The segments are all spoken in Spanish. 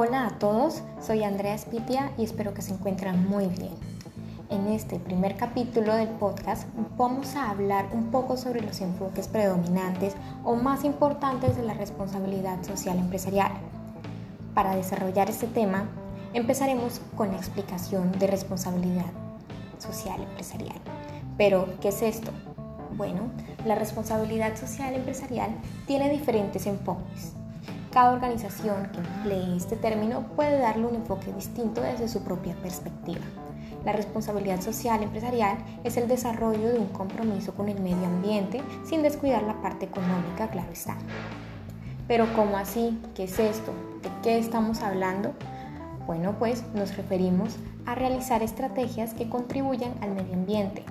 Hola a todos, soy Andrea Spitia y espero que se encuentren muy bien. En este primer capítulo del podcast vamos a hablar un poco sobre los enfoques predominantes o más importantes de la responsabilidad social empresarial. Para desarrollar este tema, empezaremos con la explicación de responsabilidad social empresarial. Pero, ¿qué es esto? Bueno, la responsabilidad social empresarial tiene diferentes enfoques cada organización que emplee este término puede darle un enfoque distinto desde su propia perspectiva. La responsabilidad social empresarial es el desarrollo de un compromiso con el medio ambiente sin descuidar la parte económica, claro está. Pero ¿cómo así? ¿Qué es esto? ¿De qué estamos hablando? Bueno, pues nos referimos a realizar estrategias que contribuyan al medio ambiente,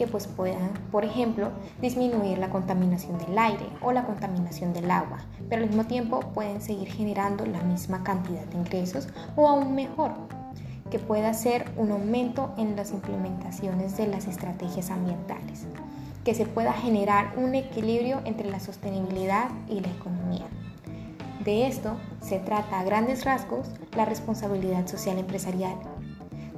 que pues puedan, por ejemplo, disminuir la contaminación del aire o la contaminación del agua, pero al mismo tiempo pueden seguir generando la misma cantidad de ingresos o aún mejor, que pueda ser un aumento en las implementaciones de las estrategias ambientales, que se pueda generar un equilibrio entre la sostenibilidad y la economía. De esto se trata a grandes rasgos la responsabilidad social empresarial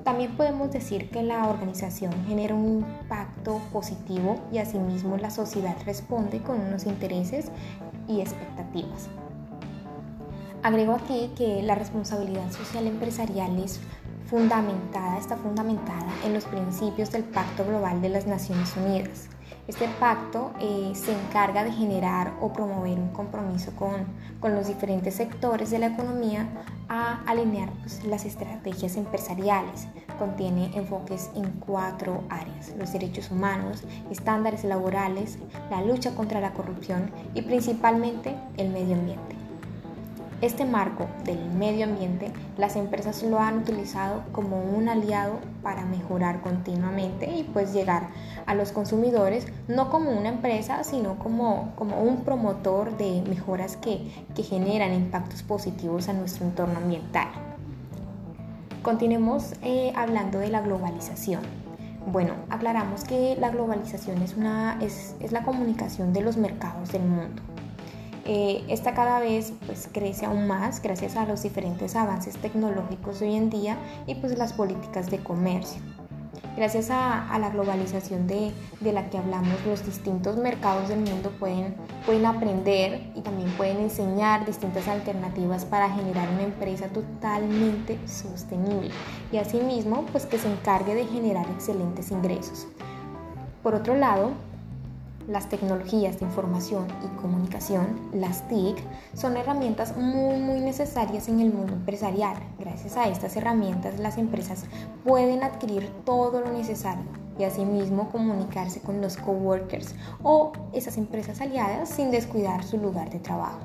también podemos decir que la organización genera un impacto positivo y asimismo la sociedad responde con unos intereses y expectativas. Agrego aquí que la responsabilidad social empresarial es fundamentada, está fundamentada en los principios del Pacto Global de las Naciones Unidas este pacto eh, se encarga de generar o promover un compromiso con, los diferentes sectores de la economía a alinear pues, las estrategias empresariales. Contiene enfoques en cuatro áreas, los derechos humanos, estándares laborales, la lucha contra la corrupción y principalmente el medio ambiente. Este marco del medio ambiente, las empresas lo han utilizado como un aliado para mejorar continuamente y pues llegar a los consumidores no como una empresa, sino como, como un promotor de mejoras que, que generan impactos positivos a nuestro entorno ambiental. Continuemos eh, hablando de la globalización. Bueno, aclaramos que la globalización es, una, es, es la comunicación de los mercados del mundo. Eh, esta cada vez pues, crece aún más gracias a los diferentes avances tecnológicos de hoy en día y pues las políticas de comercio. Gracias a, la globalización de, la que hablamos, los distintos mercados del mundo pueden, pueden aprender y también pueden enseñar distintas alternativas para generar una empresa totalmente sostenible y asimismo pues que se encargue de generar excelentes ingresos. Por otro lado, las tecnologías de información y comunicación, las TIC, son herramientas muy muy necesarias en el mundo empresarial. Gracias a estas herramientas las empresas pueden adquirir todo lo necesario y asimismo comunicarse con los coworkers o esas empresas aliadas sin descuidar su lugar de trabajo.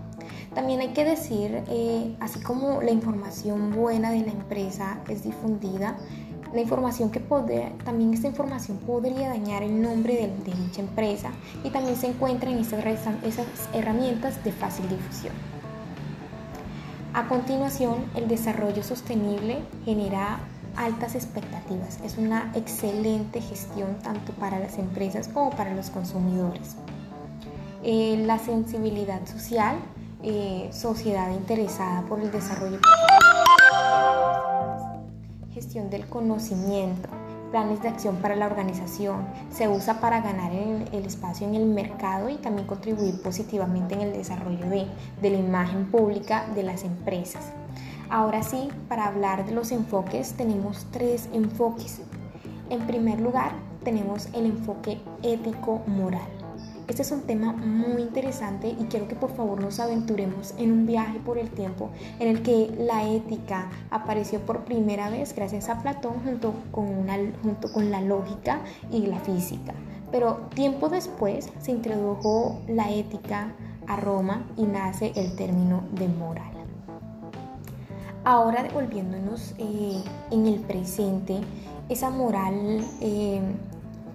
También hay que decir, eh, así como la información buena de la empresa es difundida, la información que puede, también esta información podría dañar el nombre de, dicha empresa y también se encuentra en esas herramientas de fácil difusión. A continuación, el desarrollo sostenible genera altas expectativas. Es una excelente gestión tanto para las empresas como para los consumidores. Eh, la sensibilidad social, eh, sociedad interesada por el desarrollo del conocimiento, planes de acción para la organización, se usa para ganar el, espacio en el mercado y también contribuir positivamente en el desarrollo de, de la imagen pública de las empresas. Ahora sí, para hablar de los enfoques tenemos tres enfoques. En primer lugar, tenemos el enfoque ético-moral. Este es un tema muy interesante y quiero que por favor nos aventuremos en un viaje por el tiempo en el que la ética apareció por primera vez gracias a Platón junto con, junto con la lógica y la física. Pero tiempo después se introdujo la ética a Roma y nace el término de moral. Ahora devolviéndonos eh, en el presente, esa moral eh,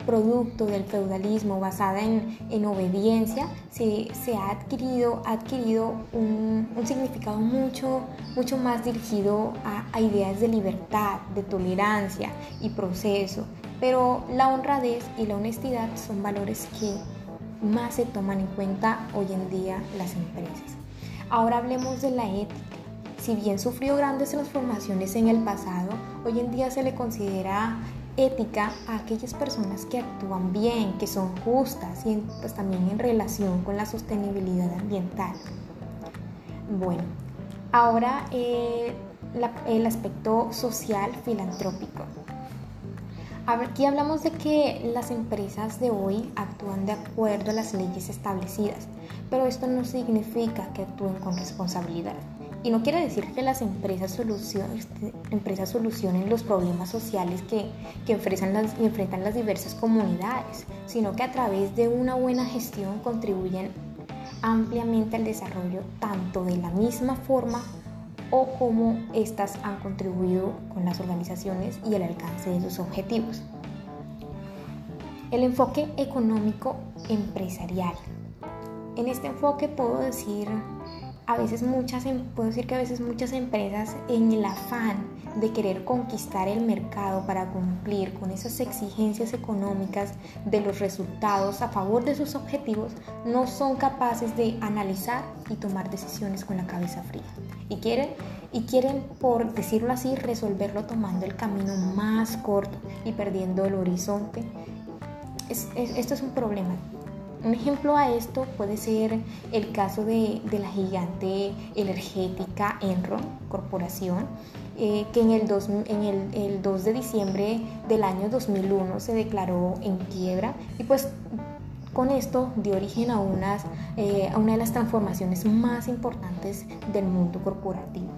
producto del feudalismo basada en, obediencia, se, ha adquirido, adquirido un, significado mucho, mucho más dirigido a, ideas de libertad, de tolerancia y proceso. Pero la honradez y la honestidad son valores que más se toman en cuenta hoy en día las empresas. Ahora hablemos de la ética. si bien sufrió grandes transformaciones en el pasado, hoy en día se le considera ética a aquellas personas que actúan bien, que son justas y pues también en relación con la sostenibilidad ambiental. Bueno, ahora eh, el aspecto social filantrópico. Aquí hablamos de que las empresas de hoy actúan de acuerdo a las leyes establecidas, pero esto no significa que actúen con responsabilidad. Y no quiere decir que las empresas, este, empresas solucionen los problemas sociales que, que enfrentan, las, enfrentan las diversas comunidades, sino que a través de una buena gestión contribuyen ampliamente al desarrollo tanto de la misma forma o cómo éstas han contribuido con las organizaciones y el alcance de sus objetivos. El enfoque económico empresarial. En este enfoque puedo decir a veces muchas, em, puedo decir que a veces muchas empresas en el afán de querer conquistar el mercado para cumplir con esas exigencias económicas de los resultados a favor de sus objetivos, no son capaces de analizar y tomar decisiones con la cabeza fría. Y quieren, y quieren, por decirlo así, resolverlo tomando el camino más corto y perdiendo el horizonte. esto es un problema un ejemplo a esto puede ser el caso de, la gigante energética Enron Corporación, eh, que en, el, en el, 2 de diciembre del año 2001 se declaró en quiebra y pues con esto dio origen a, unas, eh, a una de las transformaciones más importantes del mundo corporativo.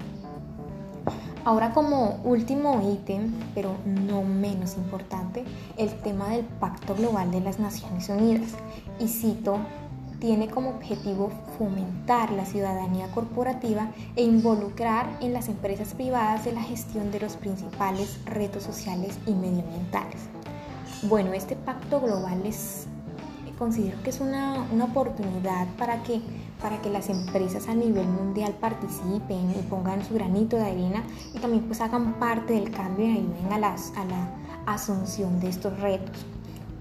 Ahora como último ítem, pero no menos importante, el tema del Pacto Global de las Naciones Unidas. Y cito, tiene como objetivo fomentar la ciudadanía corporativa e involucrar en las empresas privadas de la gestión de los principales retos sociales y medioambientales. Bueno, este pacto global es, considero que es una, una oportunidad para que para que las empresas a nivel mundial participen y pongan su granito de arena y también pues hagan parte del cambio y ayuden a, las, a la asunción de estos retos.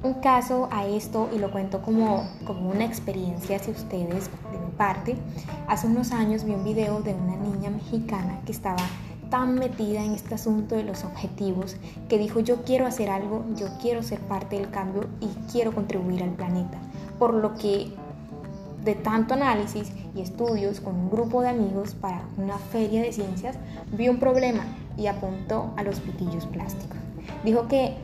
Un caso a esto, y lo cuento como, como una experiencia hacia ustedes de mi parte, hace unos años vi un video de una niña mexicana que estaba tan metida en este asunto de los objetivos que dijo yo quiero hacer algo, yo quiero ser parte del cambio y quiero contribuir al planeta. Por lo que de tanto análisis y estudios con un grupo de amigos para una feria de ciencias, vio un problema y apuntó a los pitillos plásticos. Dijo que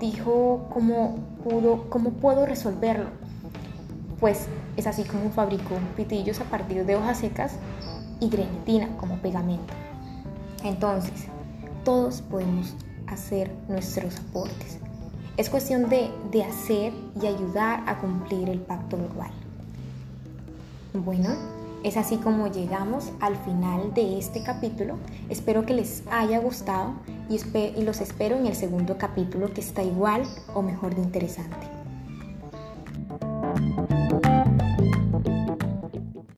dijo cómo pudo, cómo puedo resolverlo. Pues es así como fabricó pitillos a partir de hojas secas y grenetina como pegamento. Entonces, todos podemos hacer nuestros aportes. Es cuestión de, de hacer y ayudar a cumplir el pacto global. Bueno, es así como llegamos al final de este capítulo. Espero que les haya gustado y, los espero en el segundo capítulo que está igual o mejor de interesante.